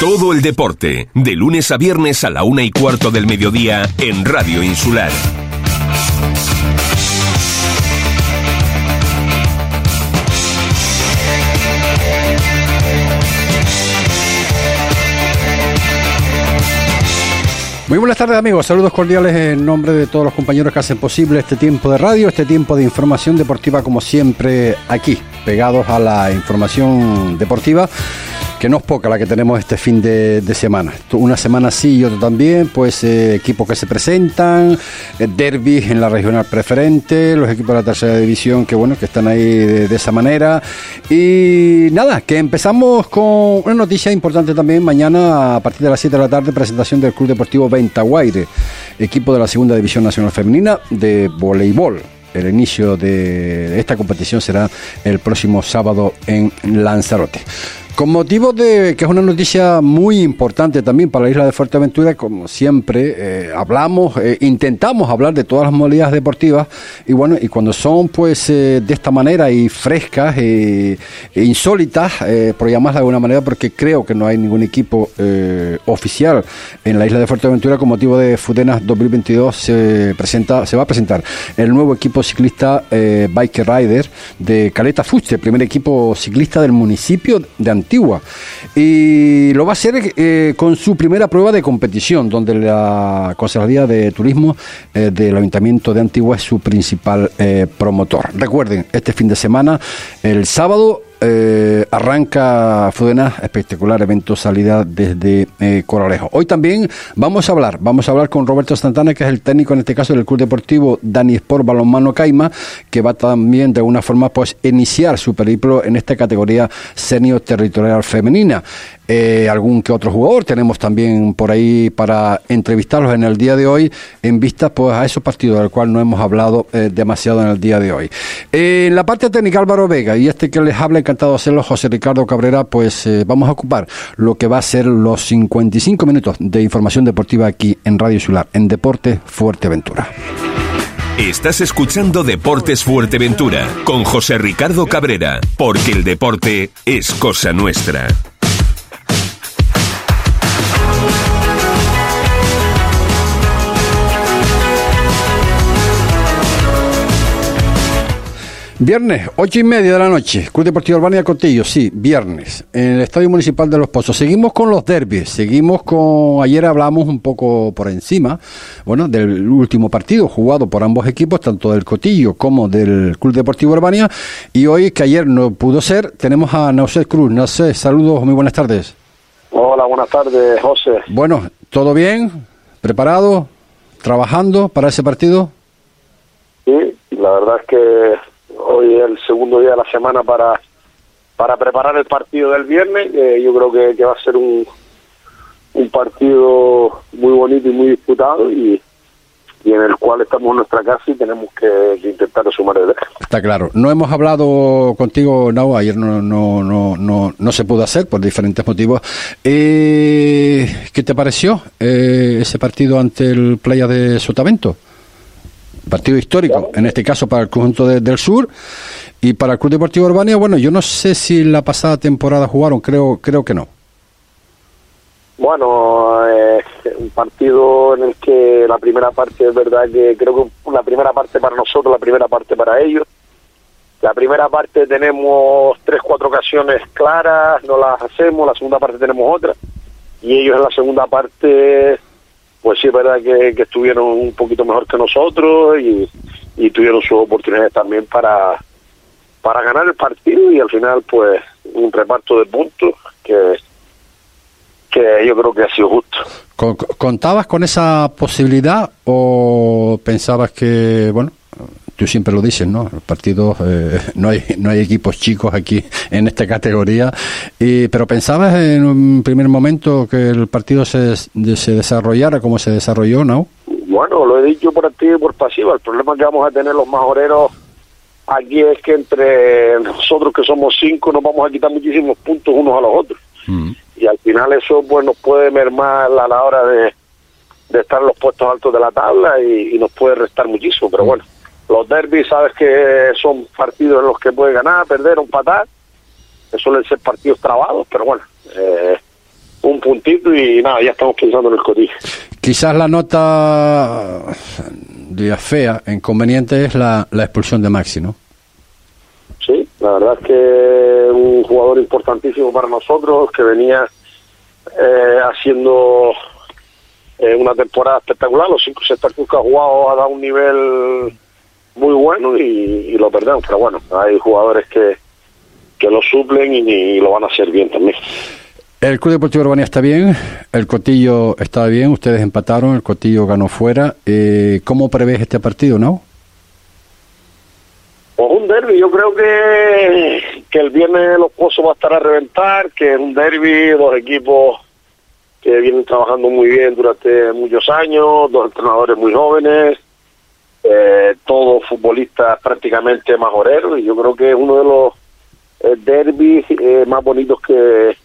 Todo el deporte, de lunes a viernes a la una y cuarto del mediodía en Radio Insular. Muy buenas tardes amigos, saludos cordiales en nombre de todos los compañeros que hacen posible este tiempo de radio, este tiempo de información deportiva como siempre aquí, pegados a la información deportiva que no es poca la que tenemos este fin de, semana. Una semana sí y otra también, pues eh, equipos que se presentan, eh, derbis en la regional preferente, los equipos de la tercera división que bueno, que están ahí de, esa manera. Y nada, que empezamos con una noticia importante también. Mañana a partir de las 7 de la tarde, presentación del Club Deportivo Ventaguaire, equipo de la segunda división nacional femenina de voleibol. El inicio de esta competición será el próximo sábado en Lanzarote. Con motivo de que es una noticia muy importante también para la isla de Fuerteventura, como siempre eh, hablamos, eh, intentamos hablar de todas las modalidades deportivas y bueno, y cuando son pues eh, de esta manera y frescas e insólitas, por llamarlas de alguna manera, porque creo que no hay ningún equipo oficial en la isla de Fuerteventura con motivo de Fudenas 2022 se presenta, se va a presentar el nuevo equipo ciclista Bike Rider de Caleta Fuste, primer equipo ciclista del municipio de Antigua Antigua. Y lo va a hacer eh, con su primera prueba de competición, donde la Consejería de Turismo eh, del Ayuntamiento de Antigua es su principal eh, promotor. Recuerden, este fin de semana, el sábado, eh, arranca Fudena, espectacular evento salida desde eh, Coralejo. Hoy también vamos a hablar, vamos a hablar con Roberto Santana, que es el técnico en este caso del Club Deportivo Dani Sport Balonmano Caima, que va también de alguna forma pues iniciar su periplo en esta categoría senior territorial femenina. Eh, algún que otro jugador. Tenemos también por ahí para entrevistarlos en el día de hoy en vista pues a esos partidos del cual no hemos hablado eh, demasiado en el día de hoy. en la parte técnica Álvaro Vega y este que les habla encantado de hacerlo José Ricardo Cabrera pues eh, vamos a ocupar lo que va a ser los 55 minutos de información deportiva aquí en Radio Sular en Deporte Fuerteventura. Estás escuchando Deportes Fuerteventura con José Ricardo Cabrera, porque el deporte es cosa nuestra. Viernes, ocho y media de la noche, Club Deportivo Urbania Cotillo, sí, viernes, en el Estadio Municipal de Los Pozos. Seguimos con los derbis, seguimos con, ayer hablamos un poco por encima, bueno, del último partido jugado por ambos equipos, tanto del Cotillo como del Club Deportivo Urbania, y hoy, que ayer no pudo ser, tenemos a Nauset Cruz. Nausé, saludos, muy buenas tardes. Hola, buenas tardes, José. Bueno, ¿todo bien? ¿Preparado? ¿Trabajando para ese partido? Sí, la verdad es que hoy es el segundo día de la semana para, para preparar el partido del viernes. yo creo que, va a ser un, un partido muy bonito y muy disputado y, en el cual estamos en nuestra casa y tenemos que, intentar sumar el Está claro. No hemos hablado contigo, no, ayer no, no, no, no, no se pudo hacer por diferentes motivos. Eh, ¿Qué te pareció eh, ese partido ante el Playa de Sotavento? Partido histórico, en este caso para el conjunto del sur y para el Club Deportivo Urbania, bueno, yo no sé si la pasada temporada jugaron, creo creo que no. Bueno, eh, un partido en el que la primera parte es verdad que creo que la primera parte para nosotros, la primera parte para ellos. La primera parte tenemos tres, cuatro ocasiones claras, no las hacemos, la segunda parte tenemos otra. Y ellos en la segunda parte pues sí es verdad que, estuvieron un poquito mejor que nosotros y, tuvieron sus oportunidades también para, para ganar el partido y al final pues un reparto de puntos que, que yo creo que ha sido justo. ¿Contabas con esa posibilidad o pensabas que, bueno, tú siempre lo dices, ¿no? Los partidos, eh, no, hay, no hay equipos chicos aquí en esta categoría, y, pero pensabas en un primer momento que el partido se, se desarrollara como se desarrolló, ¿no? Bueno, lo he dicho por activo y por pasiva. El problema que vamos a tener los majoreros aquí es que entre nosotros que somos cinco nos vamos a quitar muchísimos puntos unos a los otros. Mm. Y al final eso pues nos puede mermar a la hora de, de estar en los puestos altos de la tabla y, nos puede restar muchísimo. Pero mm. bueno, los derbis, sabes que son partidos en los que puede ganar, perder o empatar. Suelen ser partidos trabados, pero bueno, eh, un, puntito y nada, ya estamos pensando en el cotillo. Quizás la nota de fea, inconveniente es la, la expulsión de Maxi, ¿no? Sí, la verdad es que un jugador importantísimo para nosotros que venía eh, haciendo eh, una temporada espectacular. Los cinco seis partidos que ha jugado ha dado un nivel muy bueno y, lo perdemos. Pero bueno, hay jugadores que, que lo suplen y, lo van a hacer bien también. El Club Deportivo Urbania está bien, el Cotillo está bien, ustedes empataron, el Cotillo ganó fuera. Eh, ¿Cómo prevés este partido, no? Pues un derby, yo creo que, que el viernes los pozos va a estar a reventar, que es un derby, dos equipos que vienen trabajando muy bien durante muchos años, dos entrenadores muy jóvenes, eh, todos futbolistas prácticamente majoreros, y yo creo que es uno de los eh, derbis eh, más bonitos que,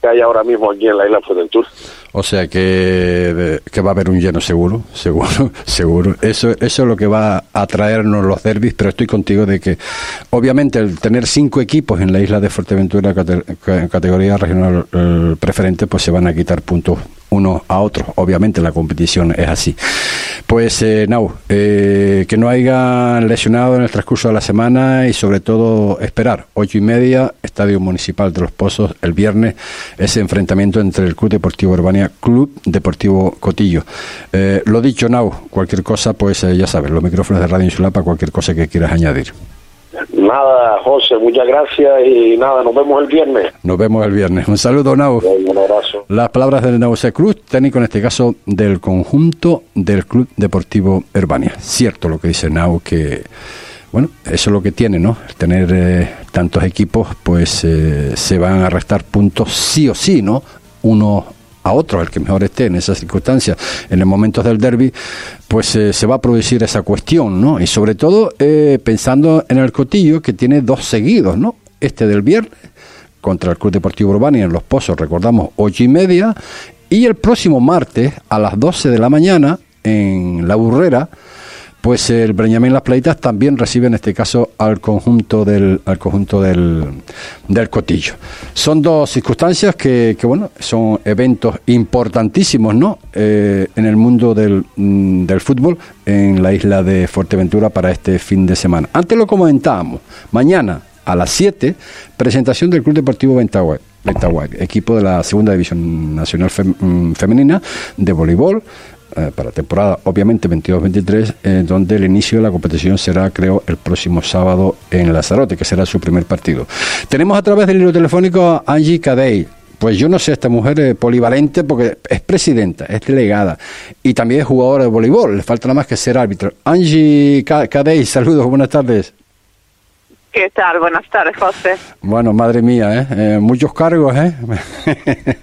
que hay ahora mismo aquí en la isla Fuerteventura. O sea que, que, va a haber un lleno seguro, seguro, seguro. Eso, eso es lo que va a traernos los derbis, pero estoy contigo de que, obviamente, el tener cinco equipos en la isla de Fuerteventura en categoría regional eh, preferente, pues se van a quitar puntos unos a otros. Obviamente la competición es así. Pues, eh, Nau, eh, que no haya lesionado en el transcurso de la semana y sobre todo esperar. Ocho y media, Estadio Municipal de Los Pozos, el viernes, ese enfrentamiento entre el Club Deportivo Urbania, Club Deportivo Cotillo. Eh, lo dicho, Nau, cualquier cosa, pues eh, ya sabes, los micrófonos de Radio Insular para cualquier cosa que quieras añadir. Nada, José, muchas gracias y nada, nos vemos el viernes. Nos vemos el viernes. Un saludo, Nau. Un abrazo. Las palabras del Nauce Cruz, técnico en este caso del conjunto del Club Deportivo Herbania. Cierto lo que dice Nau, que bueno, eso es lo que tiene, ¿no? Tener eh, tantos equipos, pues eh, se van a restar puntos sí o sí, ¿no? Uno a otro, el que mejor esté en esas circunstancias, en los momentos del derby, pues eh, se va a producir esa cuestión, ¿no? Y sobre todo eh, pensando en el Cotillo, que tiene dos seguidos, ¿no? Este del viernes contra el Club Deportivo Urbano y en Los Pozos, recordamos, ocho y media, y el próximo martes a las 12 de la mañana en La Burrera, pues el Breñamín Las Pleitas también recibe en este caso al conjunto del, al conjunto del, del Cotillo. Son dos circunstancias que, bueno, son eventos importantísimos, ¿no? Eh, en el mundo del, mm, del, fútbol en la isla de Fuerteventura para este fin de semana. Antes lo comentábamos, mañana a las 7, presentación del Club Deportivo Ventaguay. equipo de la Segunda División Nacional mm, Femenina de voleibol, para temporada, obviamente 22-23, eh, donde el inicio de la competición será, creo, el próximo sábado en Lazarote, que será su primer partido. Tenemos a través del hilo telefónico a Angie Cadey. Pues yo no sé, esta mujer es polivalente porque es presidenta, es delegada y también es jugadora de voleibol. Le falta nada más que ser árbitro. Angie Cadey, saludos, buenas tardes. ¿Qué tal? Buenas tardes, José. Bueno, madre mía, ¿eh? eh muchos cargos, ¿eh?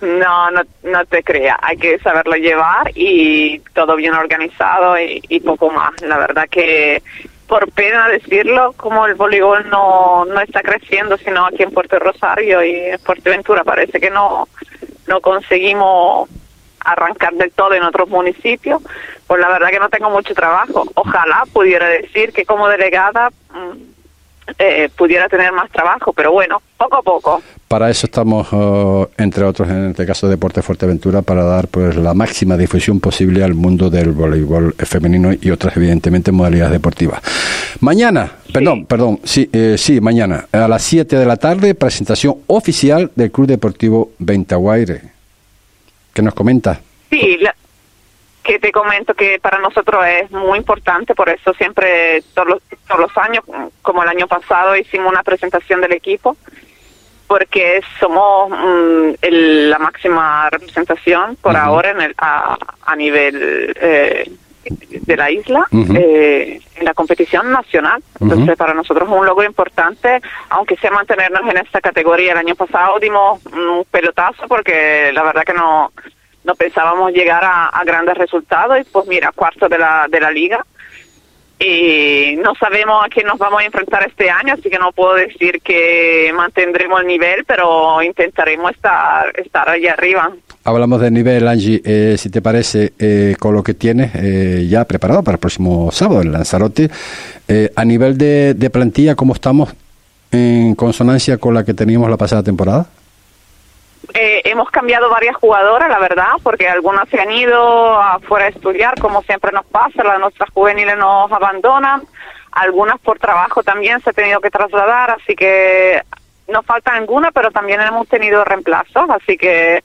no, no, no te creas. Hay que saberlo llevar y todo bien organizado y, poco más. La verdad que, por pena decirlo, como el voleibol no, no está creciendo, sino aquí en Puerto Rosario y en Fuerteventura, parece que no, no conseguimos arrancar del todo en otros municipios, pues la verdad que no tengo mucho trabajo. Ojalá pudiera decir que como delegada mm, eh, pudiera tener más trabajo, pero bueno, poco a poco. Para eso estamos, oh, entre otros, en este caso Deporte Fuerteventura, para dar pues la máxima difusión posible al mundo del voleibol femenino y otras, evidentemente, modalidades deportivas. Mañana, perdón, perdón, sí, eh, sí, mañana, a las 7 de la tarde, presentación oficial del Club Deportivo Ventaguaire. ¿Qué nos comenta? Sí, la, que te comento que para nosotros es muy importante, por eso siempre, todos los, todos los años, como el año pasado, hicimos una presentación del equipo, porque somos mm, la máxima representación por ahora en el, a, a nivel eh, de la isla eh, en la competición nacional. Entonces, para nosotros es un logro importante, aunque sea mantenernos en esta categoría. El año pasado dimos un pelotazo porque la verdad que no no pensábamos llegar a, grandes resultados y pues mira, cuarto de la, de la liga. Y no sabemos a quién nos vamos a enfrentar este año, así que no puedo decir que mantendremos el nivel, pero intentaremos estar, estar allá arriba. Hablamos del nivel, Angie, eh, si te parece, eh, con lo que tienes eh, ya preparado para el próximo sábado en Lanzarote, a nivel de, de plantilla, ¿cómo estamos en consonancia con la que teníamos la pasada temporada? Eh, hemos cambiado varias jugadoras, la verdad, porque algunas se han ido afuera a estudiar, como siempre nos pasa, las nuestras juveniles nos abandonan, algunas por trabajo también se han tenido que trasladar, así que no falta ninguna, pero también hemos tenido reemplazos, así que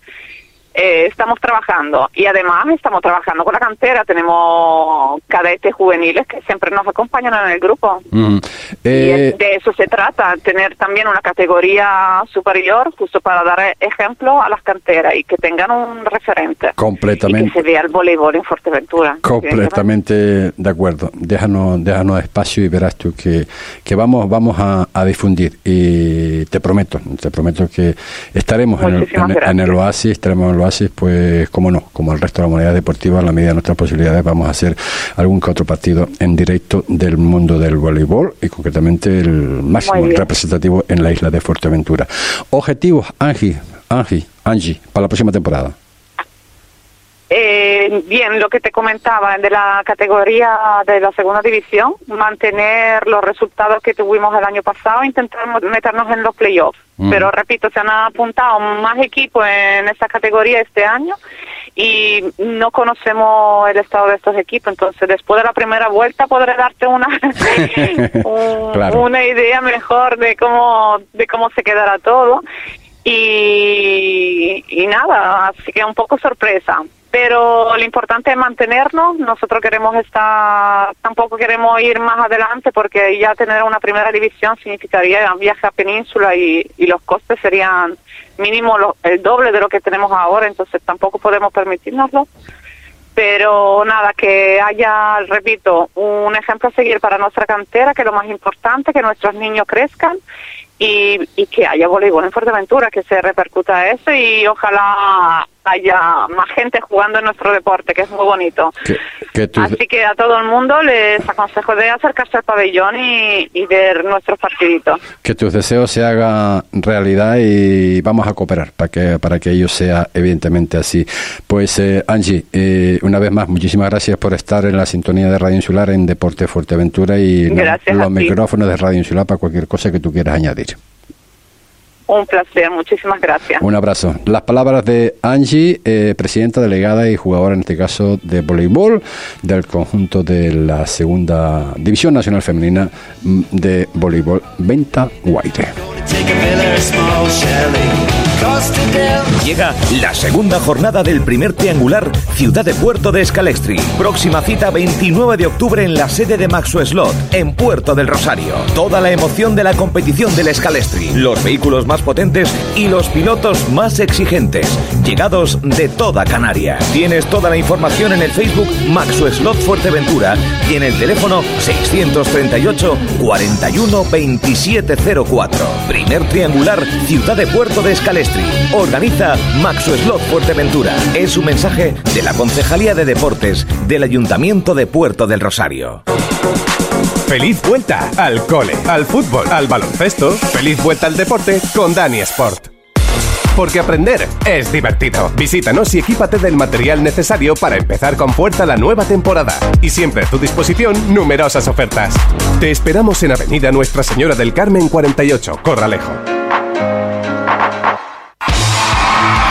eh, estamos trabajando y además estamos trabajando con la cantera. Tenemos cadetes juveniles que siempre nos acompañan en el grupo. Mm. Y Eh, de eso se trata, tener también una categoría superior, justo para dar ejemplo a las canteras y que tengan un referente. Y completamente. que se vea el voleibol en Fuerteventura. Completamente de acuerdo. Déjanos, déjanos espacio y verás tú que, que vamos, vamos a, a difundir. Y te prometo, te prometo que estaremos en el, en, en el. Oasis, estaremos en el Oasis, pues como no, como el resto de la comunidad deportiva, a la medida de nuestras posibilidades, vamos a hacer algún que otro partido en directo del mundo del voleibol y concretamente el máximo representativo en la isla de Fuerteventura. Objetivos, Angie, Angie, Angie, para la próxima temporada. Eh, bien, lo que te comentaba de la categoría de la segunda división, mantener los resultados que tuvimos el año pasado, intentar meternos en los playoffs. Mm. Pero repito, se han apuntado más equipos en esa categoría este año y no conocemos el estado de estos equipos. Entonces, después de la primera vuelta podré darte una un- Claro. una idea mejor de cómo de cómo se quedará todo y, y nada, así que un poco sorpresa. Pero lo importante es mantenernos. Nosotros queremos estar, tampoco queremos ir más adelante porque ya tener una primera división significaría viaje a península y, y los costes serían mínimo lo- el doble de lo que tenemos ahora, entonces tampoco podemos permitirnoslo pero nada, que haya, repito, un ejemplo a seguir para nuestra cantera, que lo más importante, que nuestros niños crezcan y, y que haya voleibol en Fuerteventura, que se repercuta eso y ojalá haya más gente jugando en nuestro deporte, que es muy bonito. Que, que tus- Así que a todo el mundo les aconsejo de acercarse al pabellón y, y ver nuestros partiditos. que tus deseos se hagan realidad y vamos a cooperar para que para que ello sea evidentemente así. Pues eh, Angie, eh, una vez más muchísimas gracias por estar en la sintonía de Radio Insular en Deporte Fuerteventura y los ti. micrófonos de Radio Insular para cualquier cosa que tú quieras añadir. Un placer, muchísimas gracias. Un abrazo. Las palabras de Angie, eh, presidenta delegada y jugadora en este caso de voleibol del conjunto de la segunda división nacional femenina mm, de voleibol Venta Guaire. Llega la segunda jornada del primer triangular Ciudad de Puerto de Scalextri. Próxima cita 29 de octubre en la sede de Maxo Slot, en Puerto del Rosario. Toda la emoción de la competición del Scalextri, los vehículos más potentes y los pilotos más exigentes, llegados de toda Canarias. Tienes toda la información en el Facebook Maxo Slot Fuerteventura y en el teléfono 638 41 2704. Primer triangular Ciudad de Puerto de Organiza Maxo Slot Fuerteventura. Es un mensaje de la Concejalía de Deportes del Ayuntamiento de Puerto del Rosario. Feliz vuelta al cole, al fútbol, al baloncesto. Feliz vuelta al deporte con Dani Sport. Porque aprender es divertido. Visítanos y equípate del material necesario para empezar con fuerza la nueva temporada. Y siempre a tu disposición numerosas ofertas. Te esperamos en Avenida Nuestra Señora del Carmen 48, Corralejo.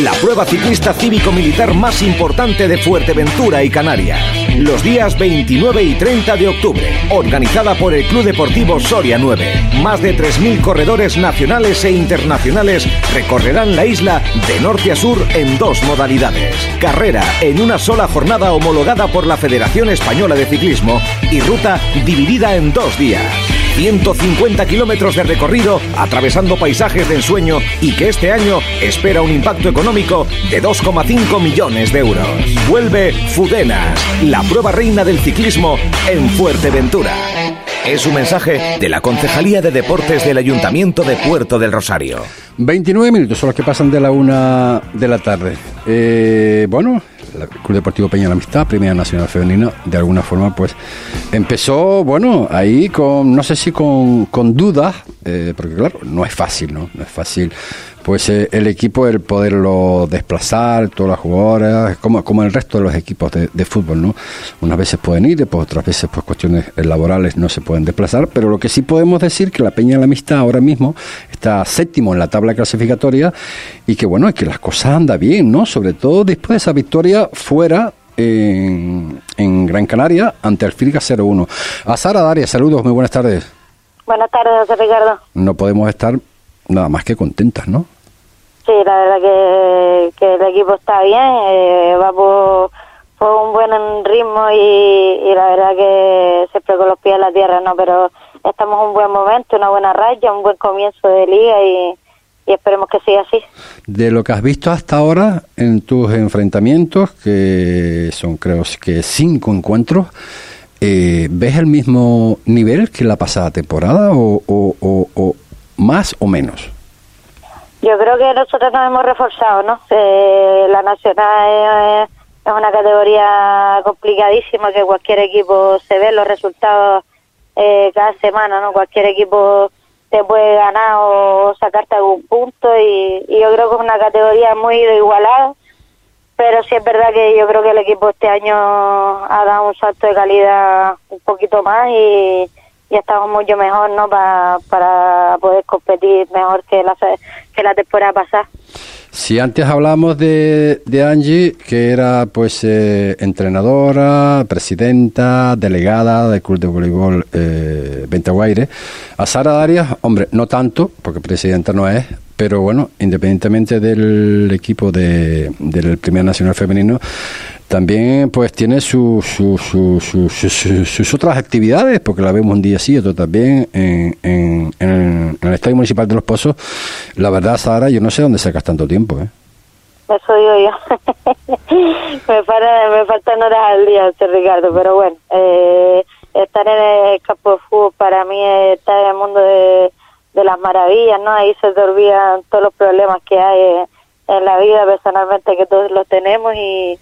La prueba ciclista cívico-militar más importante de Fuerteventura y Canarias. Los días 29 y 30 de octubre. Organizada por el Club Deportivo Soria 9. Más de 3.000 corredores nacionales e internacionales recorrerán la isla de norte a sur en dos modalidades. Carrera en una sola jornada homologada por la Federación Española de Ciclismo y ruta dividida en dos días. 150 kilómetros de recorrido atravesando paisajes de ensueño y que este año espera un impacto económico de 2,5 millones de euros. Vuelve Fudenas, la prueba reina del ciclismo en Fuerteventura. Es un mensaje de la Concejalía de Deportes del Ayuntamiento de Puerto del Rosario. 29 minutos son los que pasan de la una de la tarde. Eh, bueno, Club Deportivo Peña la Amistad, Primera Nacional Femenina, de alguna forma, pues empezó, bueno, ahí con, no sé si con, con dudas, eh, porque claro, no es fácil, ¿no? No es fácil pues eh, el equipo el poderlo desplazar, todas las jugadoras, como, como el resto de los equipos de, fútbol, ¿no? Unas veces pueden ir, pues otras veces pues cuestiones laborales no se pueden desplazar, pero lo que sí podemos decir que la Peña de la Amistad ahora mismo está séptimo en la tabla clasificatoria y que bueno, es que las cosas andan bien, ¿no? Sobre todo después de esa victoria fuera en, en Gran Canaria ante el Firga 0-1. A Sara Daria, saludos, muy buenas tardes. Buenas tardes, José Ricardo. No podemos estar nada más que contentas, ¿no? Sí, la verdad que, que el equipo está bien, eh, va por, un buen ritmo y, la verdad que siempre con los pies en la tierra, ¿no? Pero estamos en un buen momento, una buena raya, un buen comienzo de liga y, esperemos que siga así. De lo que has visto hasta ahora en tus enfrentamientos, que son creo que cinco encuentros, eh, ¿ves el mismo nivel que la pasada temporada o, o más o menos? Yo creo que nosotros nos hemos reforzado, ¿no? Eh, la Nacional es, una categoría complicadísima que cualquier equipo se ve los resultados eh, cada semana, ¿no? Cualquier equipo te puede ganar o sacarte algún punto y, yo creo que es una categoría muy igualada, pero sí es verdad que yo creo que el equipo este año ha dado un salto de calidad un poquito más y y estamos mucho mejor no para poder competir mejor que la, que la temporada pasada. Si antes hablamos de, de Angie, que era pues eh, entrenadora, presidenta, delegada del Club de Voleibol eh, Ventaguaire, a Sara Darias, hombre, no tanto, porque presidenta no es, pero bueno, independientemente del equipo de, del Primer Nacional Femenino, también pues tiene sus otras actividades, porque la vemos un día sí, otro también en, en, el Estadio Municipal de Los Pozos. La verdad, Sara, yo no sé dónde sacas tanto tiempo, ¿eh? Eso digo yo. me, para, me faltan horas al día, Ricardo, pero bueno, eh, estar en el campo de fútbol para mí es estar en el mundo de, de las maravillas, ¿no? Ahí se te olvidan todos los problemas que hay en la vida personalmente, que todos los tenemos y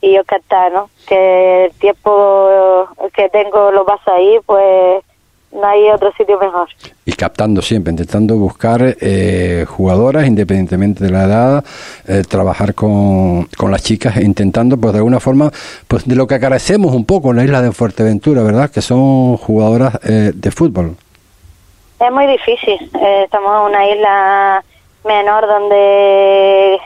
y yo cantar, ¿no? Que el tiempo que tengo lo pasa ahí, pues no hay otro sitio mejor. Y captando siempre, intentando buscar eh, jugadoras independientemente de la edad, eh, trabajar con, con las chicas, e intentando pues de alguna forma, pues de lo que carecemos un poco en la isla de Fuerteventura, ¿verdad? Que son jugadoras eh, de fútbol. Es muy difícil, estamos en una isla menor donde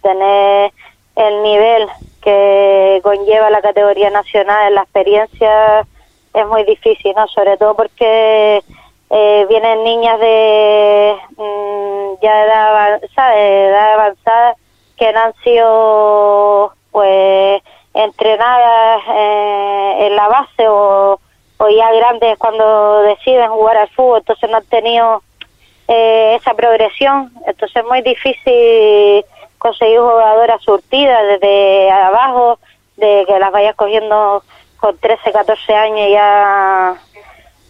tener el nivel que conlleva la categoría nacional, la experiencia es muy difícil, ¿no? Sobre todo porque eh, vienen niñas de mm, ya edad avanzada, edad avanzada que no han sido pues entrenadas eh, en la base o, o ya grandes cuando deciden jugar al fútbol, entonces no han tenido eh, esa progresión, entonces es muy difícil conseguir jugadoras surtidas desde abajo, de que las vayas cogiendo con 13, 14 años ya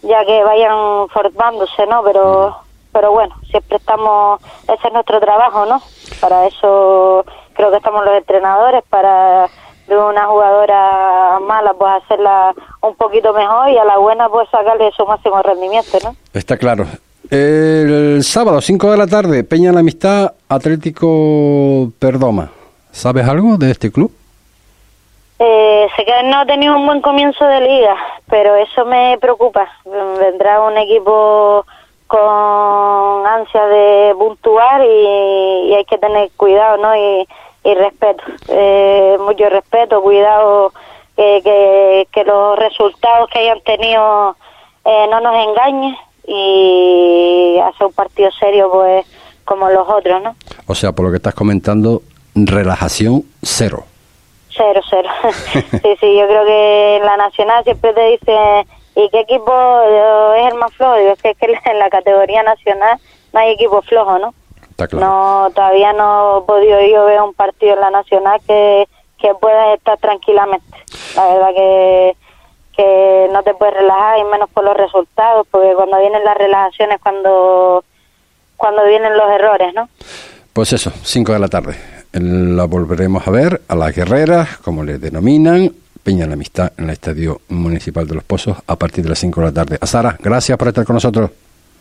ya que vayan formándose, ¿no? Pero pero bueno, siempre estamos, ese es nuestro trabajo, ¿no? Para eso creo que estamos los entrenadores, para de una jugadora mala pues hacerla un poquito mejor y a la buena pues sacarle su máximo rendimiento, ¿no? Está claro. El sábado, 5 de la tarde, Peña la Amistad, Atlético Perdoma. ¿Sabes algo de este club? Eh, sé que no ha tenido un buen comienzo de liga, pero eso me preocupa. Vendrá un equipo con ansia de puntuar y, hay que tener cuidado, ¿no? Y, respeto, eh, mucho respeto, cuidado que, que, los resultados que hayan tenido eh, no nos engañen y hacer un partido serio pues como los otros, ¿no? O sea, por lo que estás comentando, relajación cero. Cero, cero. sí, sí, yo creo que en la nacional siempre te dice, ¿y qué equipo es el más flojo? Digo, es que, en la categoría nacional no hay equipo flojo, ¿no? Está claro. No, todavía no he podido yo ver un partido en la nacional que, que pueda estar tranquilamente. La verdad que que no te puedes relajar y menos por los resultados, porque cuando vienen las relajaciones, cuando cuando vienen los errores, ¿no? Pues eso, 5 de la tarde. La volveremos a ver a las guerreras, como les denominan, Peña la Amistad en el Estadio Municipal de Los Pozos a partir de las 5 de la tarde. A Sara, gracias por estar con nosotros.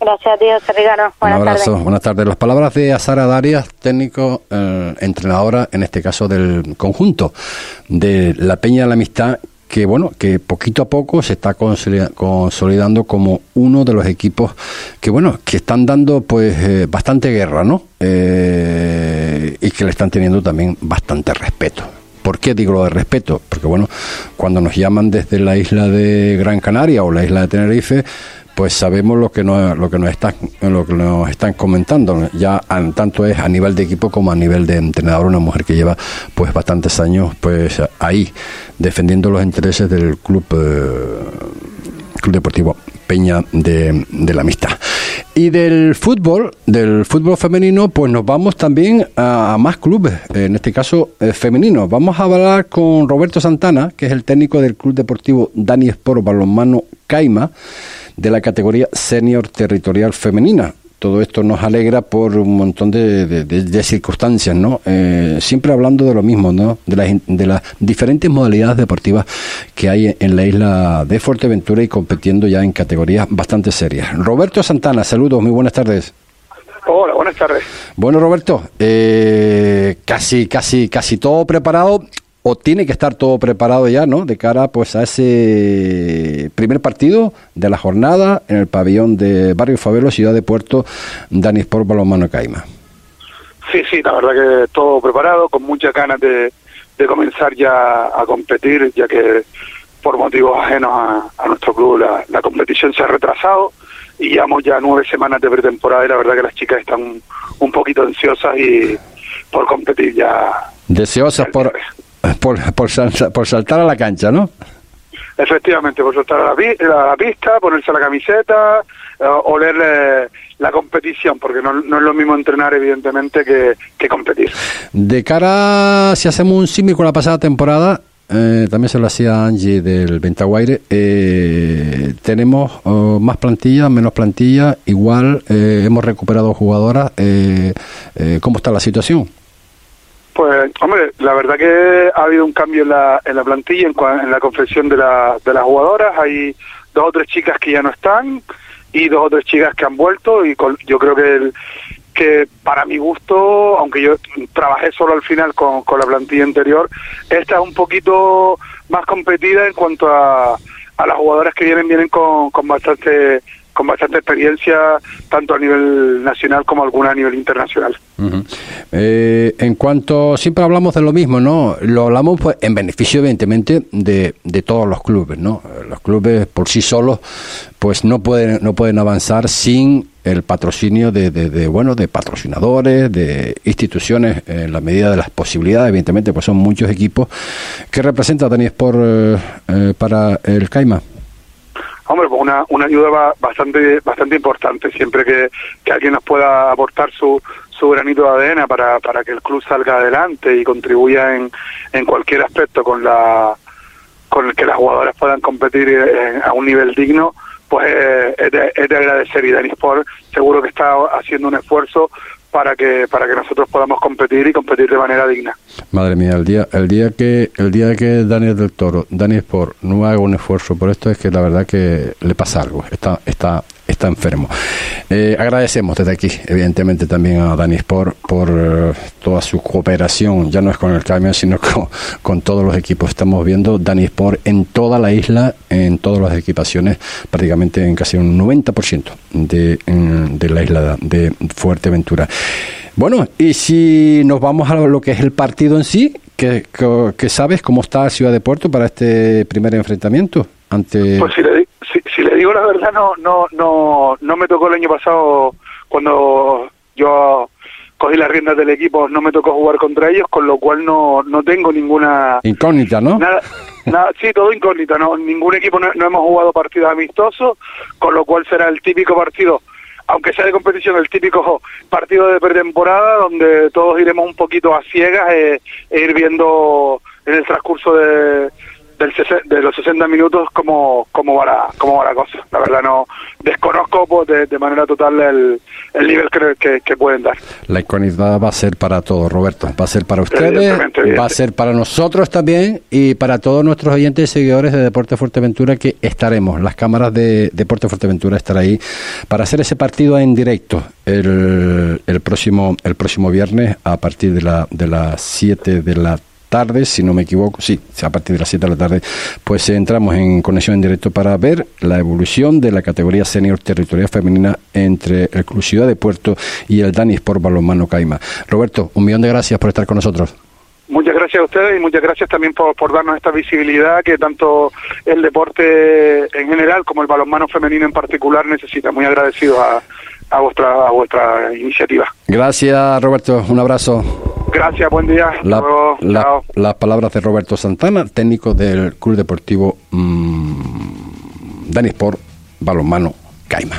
Gracias a ti, José Ricardo. Buenas Un abrazo, buenas tardes. Las palabras de Sara Darias, técnico, eh, entrenadora, en este caso del conjunto de la Peña de la Amistad, que bueno, que poquito a poco se está consolidando como uno de los equipos que bueno, que están dando pues eh, bastante guerra, ¿no? Eh, y que le están teniendo también bastante respeto. ¿Por qué digo lo de respeto? Porque bueno, cuando nos llaman desde la isla de Gran Canaria o la isla de Tenerife, pues sabemos lo que nos, lo que nos están lo que nos están comentando ya tanto es a nivel de equipo como a nivel de entrenador una mujer que lleva pues bastantes años pues ahí defendiendo los intereses del club eh, club deportivo Peña de, la Amistad. Y del fútbol, del fútbol femenino, pues nos vamos también a, más clubes, en este caso eh, femeninos. Vamos a hablar con Roberto Santana, que es el técnico del Club Deportivo Dani Esporo Balonmano Caima, de la categoría senior territorial femenina. Todo esto nos alegra por un montón de, circunstancias, ¿no? Eh, siempre hablando de lo mismo, ¿no? De las, de las diferentes modalidades deportivas que hay en la isla de Fuerteventura y compitiendo ya en categorías bastante serias. Roberto Santana, saludos, muy buenas tardes. Hola, buenas tardes. Bueno, Roberto, eh, casi, casi, casi todo preparado o tiene que estar todo preparado ya, ¿no? De cara pues a ese primer partido de la jornada en el pabellón de Barrio Favelo, Ciudad de Puerto, Dani Sport Balonmano Caima. Sí, sí, la verdad que todo preparado, con muchas ganas de, comenzar ya a competir, ya que por motivos ajenos a, nuestro club la, la, competición se ha retrasado y llevamos ya nueve semanas de pretemporada y la verdad que las chicas están un poquito ansiosas y por competir ya. Deseosas por, por, por, por saltar a la cancha, ¿no? Efectivamente, por saltar a la, pista, ponerse la camiseta, eh, oler la competición, porque no, no, es lo mismo entrenar, evidentemente, que, que, competir. De cara, si hacemos un símil con la pasada temporada, eh, también se lo hacía Angie del Ventaguaire, eh, tenemos oh, más plantilla, menos plantilla, igual hemos recuperado jugadoras. ¿Cómo está la situación? Pues, hombre, la verdad que ha habido un cambio en la, en la plantilla, en, la confección de, la, de las jugadoras. Hay dos o tres chicas que ya no están y dos o tres chicas que han vuelto y yo creo que el, que para mi gusto, aunque yo trabajé solo al final con, con la plantilla anterior, esta es un poquito más competida en cuanto a, a las jugadoras que vienen, vienen con, con bastante con bastante experiencia, tanto a nivel nacional como alguna a nivel internacional. Eh, en cuanto, siempre hablamos de lo mismo, ¿no? Lo hablamos pues, en beneficio, evidentemente, de, de todos los clubes, ¿no? Los clubes por sí solos, pues no pueden, no pueden avanzar sin el patrocinio de, de, bueno de patrocinadores de instituciones en la medida de las posibilidades evidentemente pues son muchos equipos ¿qué representa Dani Sport eh, eh, para el Caima hombre, pues una, una ayuda bastante bastante importante. Siempre que, que alguien nos pueda aportar su, su granito de arena para, para que el club salga adelante y contribuya en, en cualquier aspecto con la con el que las jugadoras puedan competir eh, a un nivel digno, pues eh, es, de, es de agradecer y Denis Sport seguro que está haciendo un esfuerzo para que para que nosotros podamos competir y competir de manera digna. Madre mía, el día el día que el día que Daniel del Toro, Daniel Sport no haga un esfuerzo por esto es que la verdad que le pasa algo, está está está enfermo. Eh, agradecemos desde aquí, evidentemente, también a Dani Sport por eh, toda su cooperación, ya no es con el camión, sino con, todos los equipos. Estamos viendo Dani Sport en toda la isla, en todas las equipaciones, prácticamente en casi un 90% de, de la isla de Fuerteventura. Bueno, y si nos vamos a lo que es el partido en sí, ¿qué, sabes cómo está Ciudad de Puerto para este primer enfrentamiento? ante Pues si, le digo la verdad, no, no, no, no me tocó el año pasado cuando yo cogí las riendas del equipo, no me tocó jugar contra ellos, con lo cual no, no tengo ninguna... Incógnita, ¿no? Nada, nada, sí, todo incógnita, no, ningún equipo no, hemos jugado partidos amistosos, con lo cual será el típico partido, aunque sea de competición, el típico partido de pretemporada, donde todos iremos un poquito a ciegas e, e ir viendo en el transcurso de del de los 60 minutos cómo, cómo, va la, cómo va la cosa. La verdad no desconozco pues, de, manera total el, el nivel que, que, pueden dar. La incógnita va a ser para todos, Roberto. Va a ser para ustedes, va a ser para nosotros también y para todos nuestros oyentes y seguidores de Deporte Fuerteventura que estaremos. Las cámaras de Deporte Fuerteventura estarán ahí para hacer ese partido en directo el, el próximo el próximo viernes a partir de la de las 7 de la tarde, si no me equivoco, sí, a partir de las 7 de la tarde, pues entramos en conexión en directo para ver la evolución de la categoría senior territorial femenina entre el Club Ciudad de Puerto y el Dani Sport Balonmano Caima. Roberto, un millón de gracias por estar con nosotros. Muchas gracias a ustedes y muchas gracias también por, por darnos esta visibilidad que tanto el deporte en general como el balonmano femenino en particular necesita. Muy agradecido a, a vuestra, a vuestra iniciativa. Gracias, Roberto. Un abrazo. Gracias, buen día. las palabras de Roberto Santana, técnico del Club Deportivo mmm, Dani Sport Balonmano Caima.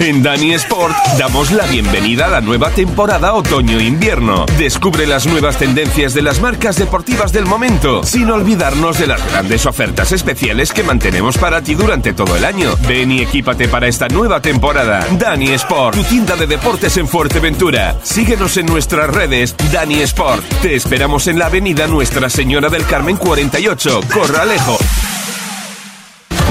En Dani Sport damos la bienvenida a la nueva temporada otoño-invierno. Descubre las nuevas tendencias de las marcas deportivas del momento, sin olvidarnos de las grandes ofertas especiales que mantenemos para ti durante todo el año. Ven y equípate para esta nueva temporada. Dani Sport, tu tienda de deportes en Fuerteventura. Síguenos en nuestras redes Dani Sport. Te esperamos en la avenida Nuestra Señora del Carmen 48, Corralejo.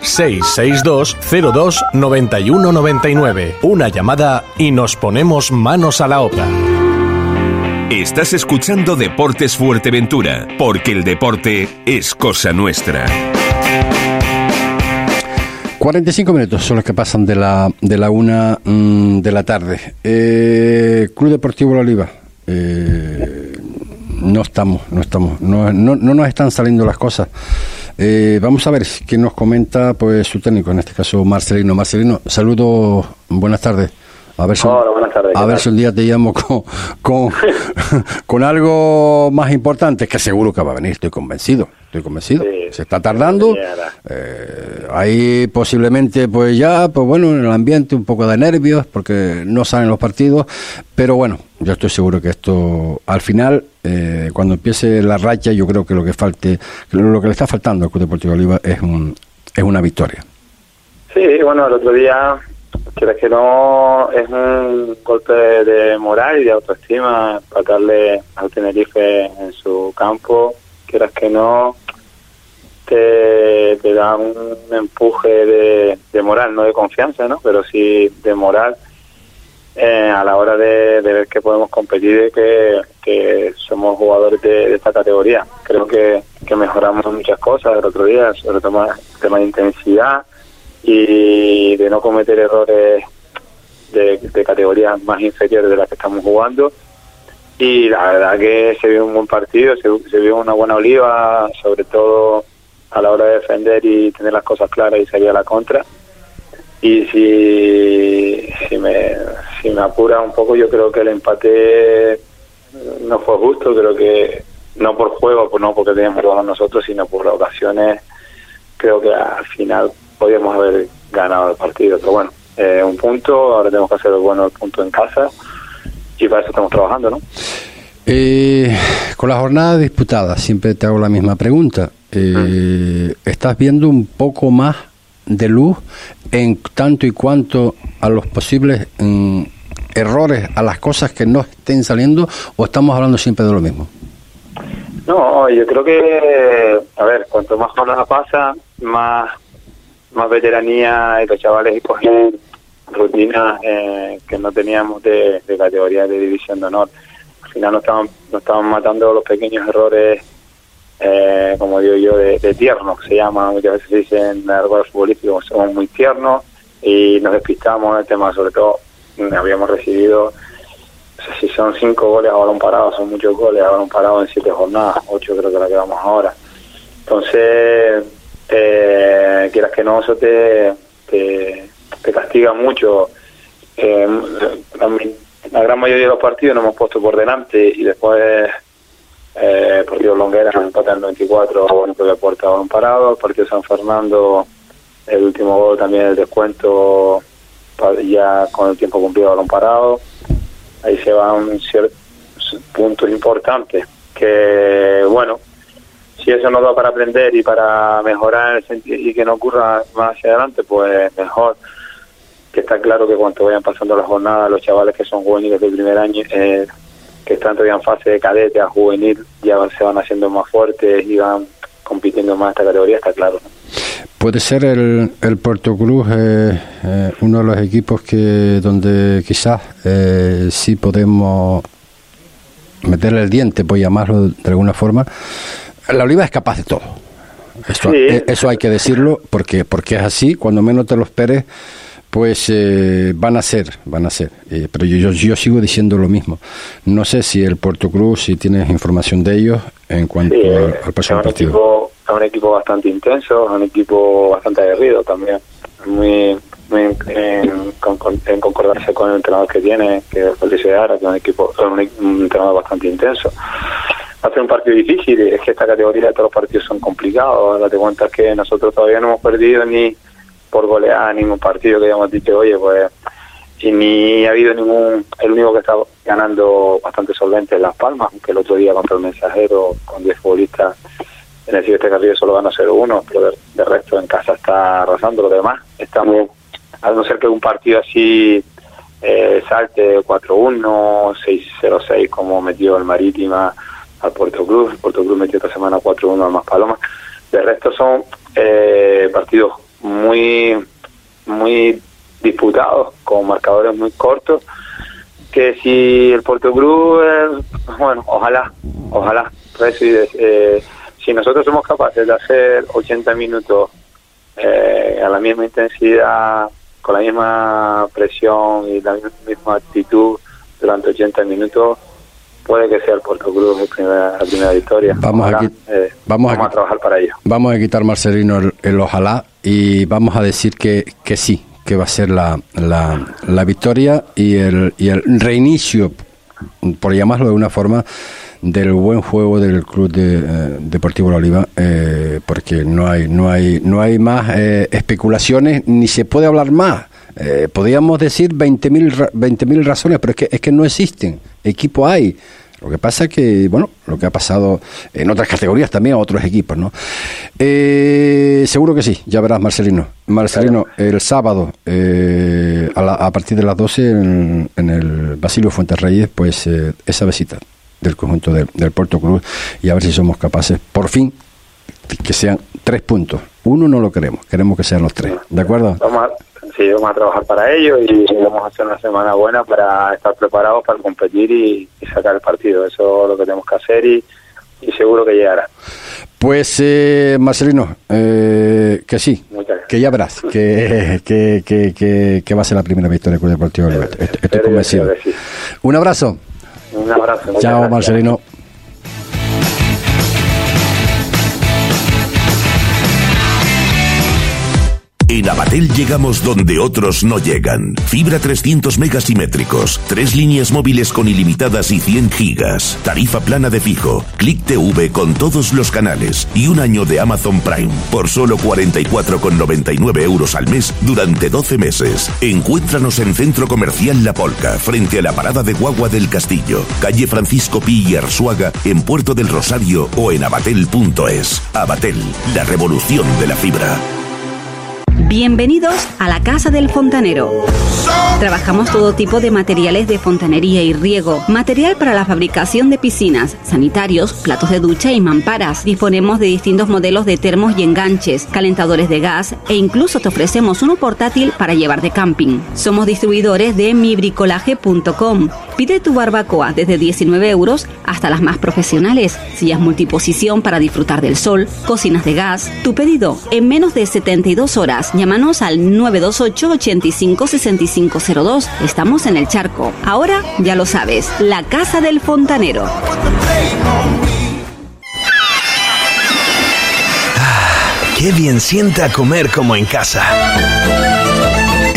662 02 91 99. Una llamada y nos ponemos manos a la obra. Estás escuchando Deportes Fuerteventura, porque el deporte es cosa nuestra. 45 minutos son los que pasan de la, de la una mm, de la tarde. Eh, Club Deportivo La Oliva. Eh, no estamos, no estamos, no, no, no nos están saliendo las cosas. Eh, vamos a ver qué nos comenta pues su técnico, en este caso Marcelino. Marcelino, saludos, buenas tardes. A ver si, a ver si un día te llamo con, con, con, algo más importante, que seguro que va a venir, estoy convencido, estoy convencido. Se está tardando, eh, ahí posiblemente pues ya, pues bueno, en el ambiente un poco de nervios, porque no salen los partidos, pero bueno, yo estoy seguro que esto al final, eh, cuando empiece la racha, yo creo que lo que falte, lo que le está faltando al Club Deportivo Oliva es, un, es una victoria. Sí, bueno, el otro día Quieres que no, es un golpe de moral y de autoestima darle al Tenerife en su campo. Quieras que no, te, te da un empuje de, de, moral, no de confianza, ¿no? Pero sí de moral eh, a la hora de, ver que podemos competir y que, que somos jugadores de, esta categoría. Creo que, que mejoramos muchas cosas el otro día, sobre todo el tema de intensidad y de no cometer errores de, categorías más inferiores de las que estamos jugando. Y la verdad que se vio un buen partido, se, vio una buena oliva, sobre todo a la hora de defender y tener las cosas claras y salir a la contra. y si, si, me, si me apura un poco, yo creo que el empate no fue justo, creo que no por juego, pues no porque teníamos todos nosotros, sino por las ocasiones, creo que al final podíamos haber ganado el partido. Pero bueno, eh, un punto, ahora tenemos que hacer el bueno el punto en casa y para eso estamos trabajando, ¿no? Eh, con la jornada disputada, siempre te hago la misma pregunta. Eh, ¿Estás viendo un poco más de luz en tanto y cuanto a los posibles mm, errores, a las cosas que no estén saliendo, o estamos hablando siempre de lo mismo? No, yo creo que, a ver, cuanto más jornada pasa, más, más veteranía y los chavales cogen rutinas eh, que no teníamos de, categoría de división de honor. Al final nos estaban, nos estaban matando los pequeños errores, eh, como digo yo, de, de tiernos, se llama, muchas veces se dice en el futbolístico, somos muy tiernos y nos despistamos en el tema, sobre todo habíamos recibido si son cinco goles a balón parado, son muchos goles a balón parado en siete jornadas, ocho creo que la quedamos ahora. Entonces, eh, quieras que no, eso te, te, castiga mucho. Eh, la, gran mayoría de los partidos nos hemos puesto por delante y después eh, el partido Longuera nos empata en 94 bonito de puerta a balón parado, el partido San Fernando, el último gol también el descuento ya con el tiempo cumplido balón parado ahí se van ciertos puntos importantes que, bueno, si eso nos da para aprender y para mejorar y que no ocurra más hacia adelante, pues mejor. Que está claro que cuando vayan pasando las jornadas, los chavales que son juveniles del primer año, eh, que están todavía en fase de cadete a juvenil, ya se van haciendo más fuertes y van compitiendo más en esta categoría, está claro. Puede ser el, el Puerto Cruz eh, eh, uno de los equipos que donde quizás eh, sí podemos meterle el diente, por llamarlo de alguna forma. La Oliva es capaz de todo. Eso, eso hay que decirlo porque porque es así. Cuando menos te lo esperes, pues van a ser, van a ser. pero yo, yo, sigo diciendo lo mismo. No sé si el Puerto Cruz, si tienes información de ellos en cuanto al, próximo partido es un equipo bastante intenso, es un equipo bastante aguerrido también, muy, muy en, concordancia con el entrenador que tiene, que es que es un equipo, un, entrenador bastante intenso. Va a ser un partido difícil, es que esta categoría de todos los partidos son complicados, date cuenta que nosotros todavía no hemos perdido ni por golear ningún partido que hayamos dicho, oye, pues y ni ha habido ningún, el único que está ganando bastante solvente es Las Palmas, aunque el otro día contra el Mensajero con 10 futbolistas en el Silvestre Carrillo solo van a ser uno, pero de, resto en casa está arrasando lo demás. Estamos, a no ser que un partido así eh, salte 4-1, 6-0-6 como metió el Marítima al Puerto Cruz, el Puerto Cruz metió esta semana 4-1 al Más Paloma. De resto son eh, partidos muy, muy disputados, con marcadores muy cortos, que si el Puerto Cruz, eh, bueno, ojalá, ojalá, eh, si nosotros somos capaces de hacer 80 minutos eh, a la misma intensidad, con la misma presión y la misma actitud durante 80 minutos, puede que sea el Puerto Cruz la primera victoria. Vamos, a, eh, vamos, a, trabajar para ello. Vamos a quitar, Marcelino, el, ojalá y vamos a decir que, que sí, que va a ser la, la, la victoria y el, y el reinicio, por llamarlo de una forma, del buen juego del Club de, eh, Deportivo La Oliva, eh, porque no hay, no hay, no hay más eh, especulaciones, ni se puede hablar más. Podríamos decir 20.000 20 razones, pero es que, es que no existen. Equipo hay. Lo que pasa es que, bueno, lo que ha pasado en otras categorías también a otros equipos, ¿no? seguro que sí, ya verás, Marcelino. Marcelino, el sábado, a, partir de las 12 en, el Basilio Fuentes Reyes, pues esa visita del conjunto del Puerto Cruz y a ver si somos capaces, por fin, que sean tres puntos. Uno no lo queremos, queremos que sean los tres. ¿De acuerdo? Vamos a, vamos a trabajar para ello y vamos a hacer una semana buena para estar preparados para competir y, sacar el partido. Eso es lo que tenemos que hacer y, seguro que llegará. Pues, eh, Marcelino, eh, que sí, que ya verás que, que, que, que, va a ser la primera victoria con el Deportivo Estoy, estoy convencido. Un abrazo. Un abrazo. Chao, Marcelino. En Abatel llegamos donde otros no llegan. Fibra 300 megasimétricos, tres líneas móviles con ilimitadas y 100 gigas, tarifa plana de fijo, Click TV con todos los canales y un año de Amazon Prime por solo 44,99 euros al mes durante 12 meses. Encuéntranos en Centro Comercial La Polca, frente a la parada de Guagua del Castillo, calle Francisco Pi y Arzuaga, en Puerto del Rosario o en abatel.es. Abatel, la revolución de la fibra. Bienvenidos a la Casa del Fontanero. Trabajamos todo tipo de materiales de fontanería y riego, material para la fabricación de piscinas, sanitarios, platos de ducha y mamparas. Disponemos de distintos modelos de termos y enganches, calentadores de gas e incluso te ofrecemos uno portátil para llevar de camping. Somos distribuidores de mibricolaje.com. Pide tu barbacoa desde 19 euros hasta las más profesionales, sillas multiposición para disfrutar del sol, cocinas de gas. Tu pedido en menos de 72 horas. Llámanos al 928 85 6502. Estamos en el charco. Ahora ya lo sabes, la casa del fontanero. Qué bien sienta comer como en casa.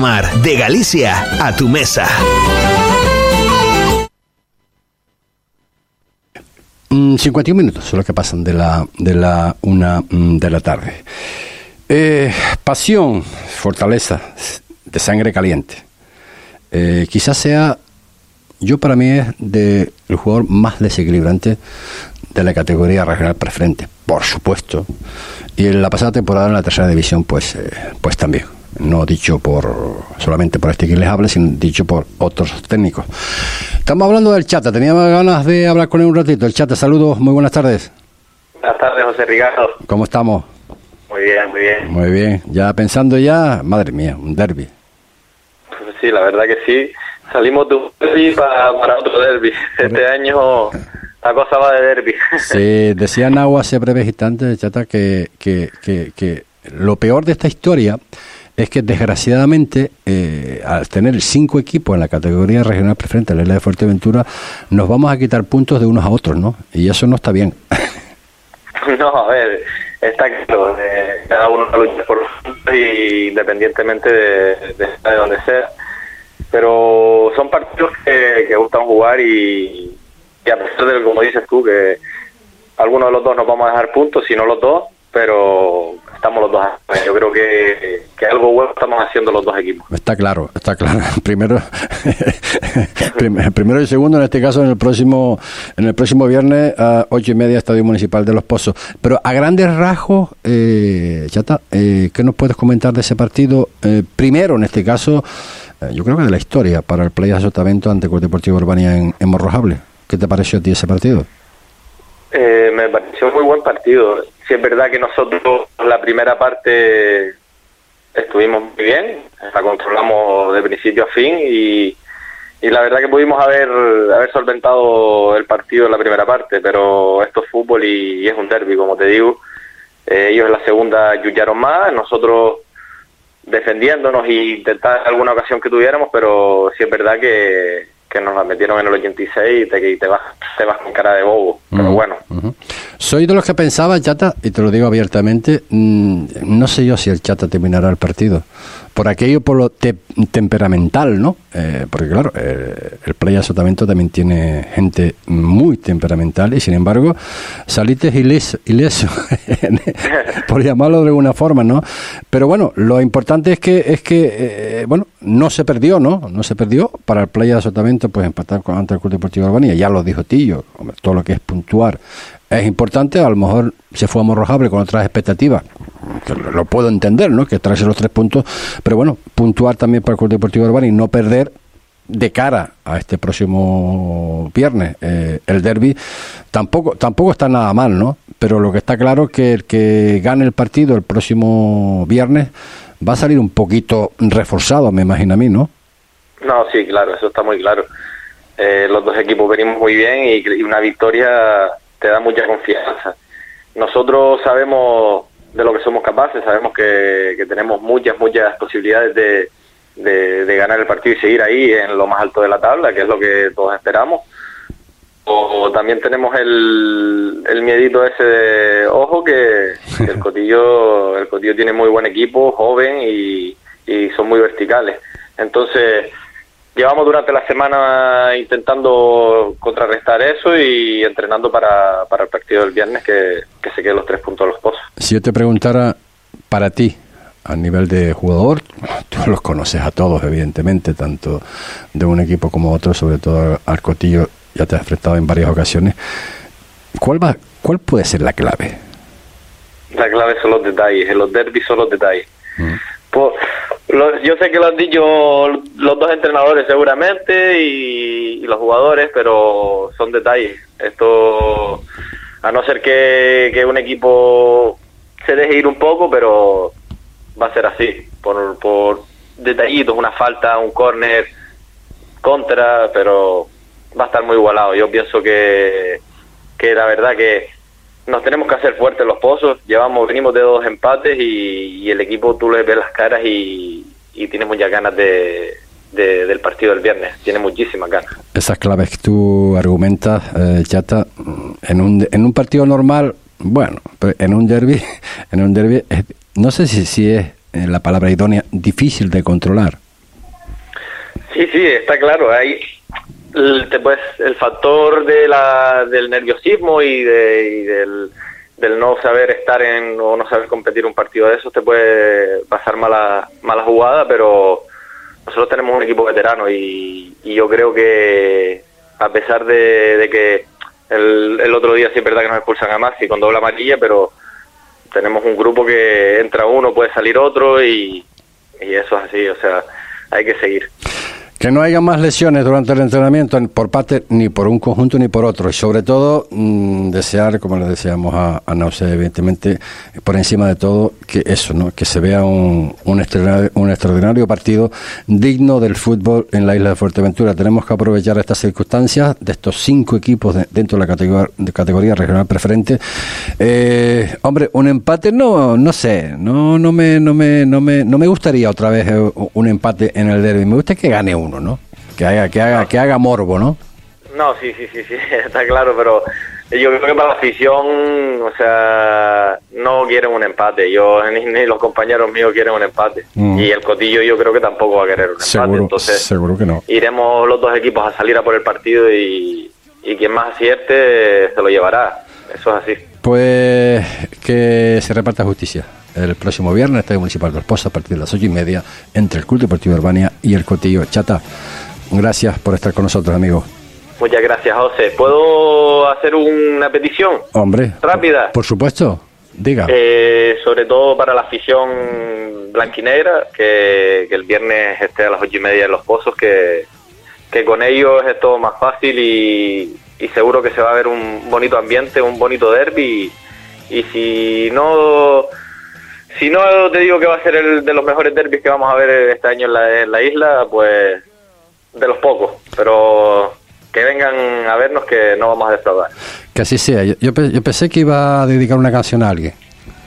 Mar, de Galicia a tu mesa. Mm, 51 minutos son los que pasan de la, de la una mm, de la tarde. Eh, pasión, fortaleza, de sangre caliente. Eh, quizás sea, yo para mí es de, el jugador más desequilibrante de la categoría regional preferente, por supuesto. Y en la pasada temporada en la tercera división, pues, eh, pues también no dicho por solamente por este que les hable, sino dicho por otros técnicos. Estamos hablando del Chata, teníamos ganas de hablar con él un ratito. El Chata, saludos, muy buenas tardes. Buenas tardes, José Ricardo. ¿Cómo estamos? Muy bien, muy bien. Muy bien, ya pensando ya, madre mía, un derby. Pues sí, la verdad que sí. Salimos de un derby para, para otro derby. Este año la cosa va de derby. Sí, decía Nahua hace breves instantes, Chata, que, que, que, que lo peor de esta historia es que desgraciadamente eh, al tener cinco equipos en la categoría regional preferente de la isla de Fuerteventura nos vamos a quitar puntos de unos a otros, ¿no? Y eso no está bien. no, a ver, está claro, eh, cada uno lucha por y independientemente de, de, de donde sea. Pero son partidos que, gustan jugar y, y a pesar de como dices tú, que alguno de los dos nos vamos a dejar puntos, si no los dos, pero estamos los dos. Yo creo que, que algo bueno estamos haciendo los dos equipos. Está claro, está claro. Primero, primero y segundo, en este caso, en el próximo, en el próximo viernes a ocho y media, Estadio Municipal de Los Pozos. Pero a grandes rasgos, eh, Chata, eh, ¿qué nos puedes comentar de ese partido? Eh, primero, en este caso, eh, yo creo que de la historia para el Playa Sotavento ante Club Deportivo Urbania en, en Morrojable. ¿Qué te pareció a ti ese partido? Eh, me pareció muy buen partido. Sí es verdad que nosotros la primera parte estuvimos muy bien, la controlamos de principio a fin y, y la verdad que pudimos haber haber solventado el partido en la primera parte, pero esto es fútbol y, y es un derby, como te digo. Eh, ellos en la segunda yuyaron más, nosotros defendiéndonos e intentar alguna ocasión que tuviéramos, pero sí es verdad que, que nos la metieron en el 86 y te, y te, vas, te vas con cara de bobo. Pero bueno. Soy de los que pensaba, Chata, y te lo digo abiertamente, mm, no sé yo si el Chata terminará el partido. Por aquello, por lo te- temperamental, ¿no? Eh, porque claro, eh, el Playa Sotavento también tiene gente muy temperamental y sin embargo, saliste ileso, ileso por llamarlo de alguna forma, ¿no? Pero bueno, lo importante es que, es que eh, bueno, no se perdió, ¿no? No se perdió. Para el Playa Sotavento, pues empatar con, ante el Club Deportivo Urbanía, ya lo dijo Tillo, todo lo que es puntuar es importante, a lo mejor se fue a Morrojable con otras expectativas, lo, puedo entender, ¿no? Que traerse los tres puntos, pero bueno, puntuar también para el Club Deportivo Urbano y no perder de cara a este próximo viernes eh, el derby tampoco tampoco está nada mal no pero lo que está claro es que el que gane el partido el próximo viernes va a salir un poquito reforzado, me imagino a mí, ¿no? No, sí, claro, eso está muy claro. Eh, los dos equipos venimos muy bien y una victoria te da mucha confianza. Nosotros sabemos de lo que somos capaces, sabemos que, que tenemos muchas, muchas posibilidades de, de, de ganar el partido y seguir ahí en lo más alto de la tabla, que es lo que todos esperamos. O también tenemos el, el miedito ese de ojo que, que el Cotillo el Cotillo tiene muy buen equipo, joven y, y son muy verticales. Entonces, llevamos durante la semana intentando contrarrestar eso y entrenando para, para el partido del viernes que, que se queden los tres puntos a los pozos. Si yo te preguntara para ti, a nivel de jugador, tú los conoces a todos, evidentemente, tanto de un equipo como otro, sobre todo al Cotillo, ya te has enfrentado en varias ocasiones. ¿Cuál, va, ¿Cuál puede ser la clave? La clave son los detalles, en los derbis son los detalles. Pues, lo- yo sé que lo han dicho los dos entrenadores seguramente y, y los jugadores, pero son detalles. Esto, a no ser que, que un equipo se deje ir un poco, pero va a ser así, por, por detallitos, una falta, un córner, contra, pero va a estar muy igualado. Yo pienso que, que la verdad que nos tenemos que hacer fuertes los pozos. Llevamos, venimos de dos empates y, y el equipo tú le ves las caras y, y tiene muchas ganas de, de- del partido del viernes. Tiene muchísimas ganas. Esas claves que tú argumentas, eh, Chata, en un, en un partido normal, bueno, pero en un derby, en un derby, no sé si, si es eh, la palabra idónea, difícil de controlar. Sí, sí, está claro. Hay puedes- el factor de la, del nerviosismo y, de, y del, del no saber estar en o no saber competir un partido de esos te puede pasar mala, mala jugada, pero nosotros tenemos un equipo veterano y, y yo creo que a pesar de, de que el, el otro día sí es verdad que nos expulsan a Maxi con doble amarilla, pero tenemos un grupo que entra uno, puede salir otro y, y eso es así, o sea, hay que seguir. Que no haya más lesiones durante el entrenamiento por parte ni por un conjunto ni por otro. Y sobre todo, mm, desear, como le deseamos a, a Nausea, evidentemente, por encima de todo, que eso, ¿no? que se vea un, un, extraordinario, partido digno del fútbol en la isla de Fuerteventura. Tenemos que aprovechar estas circunstancias de estos cinco equipos de- dentro de la categoría, de categoría regional preferente. Eh, hombre, un empate, no, no sé, no, no me, no me, no me, no me gustaría otra vez eh, un empate en el derby. Me gusta que gane uno, ¿no? Que haga, que haga, que haga morbo, ¿no? No, sí, sí, sí, sí, está claro, pero yo creo que para la afición, o sea, no quieren un empate. Yo ni, ni los compañeros míos quieren un empate. Mm. Y el Cotillo yo creo que tampoco va a querer un empate. Seguro, Entonces seguro que no. iremos los dos equipos a salir a por el partido y, y quien más acierte se lo llevará. Eso es así. Pues que se reparta justicia el próximo viernes, Estadio Municipal de Los Pozos, a partir de las ocho y media, entre el Club Deportivo Urbania y el Cotillo. Chata, gracias por estar con nosotros, amigo. Muchas gracias, José. ¿Puedo hacer una petición? Hombre, Rápida. por supuesto, diga. Eh, sobre todo para la afición blanquinegra, que, que el viernes esté a las ocho y media en los pozos, que, que con ellos es todo más fácil y, y seguro que se va a ver un bonito ambiente, un bonito derby. Y, y si no, si no te digo que va a ser el de los mejores derbis que vamos a ver este año en la, en la isla, pues de los pocos. Pero que vengan a vernos que no vamos a defraudar. Que así sea. Yo, yo pe- yo pensé que iba a dedicar una canción a alguien.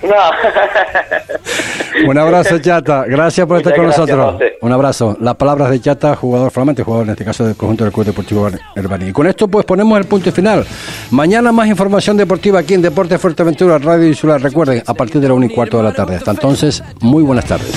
No. Un abrazo, Chata. Gracias por estar con nosotros. José. Un abrazo. Las palabras de Chata, jugador flamante, jugador en este caso del conjunto del Club Deportivo Herbani. Y con esto, pues ponemos el punto final. Mañana más información deportiva aquí en Deportes Fuerteventura, Radio Insular. Recuerden, a partir de la 1 y cuarto de la tarde. Hasta entonces, muy buenas tardes.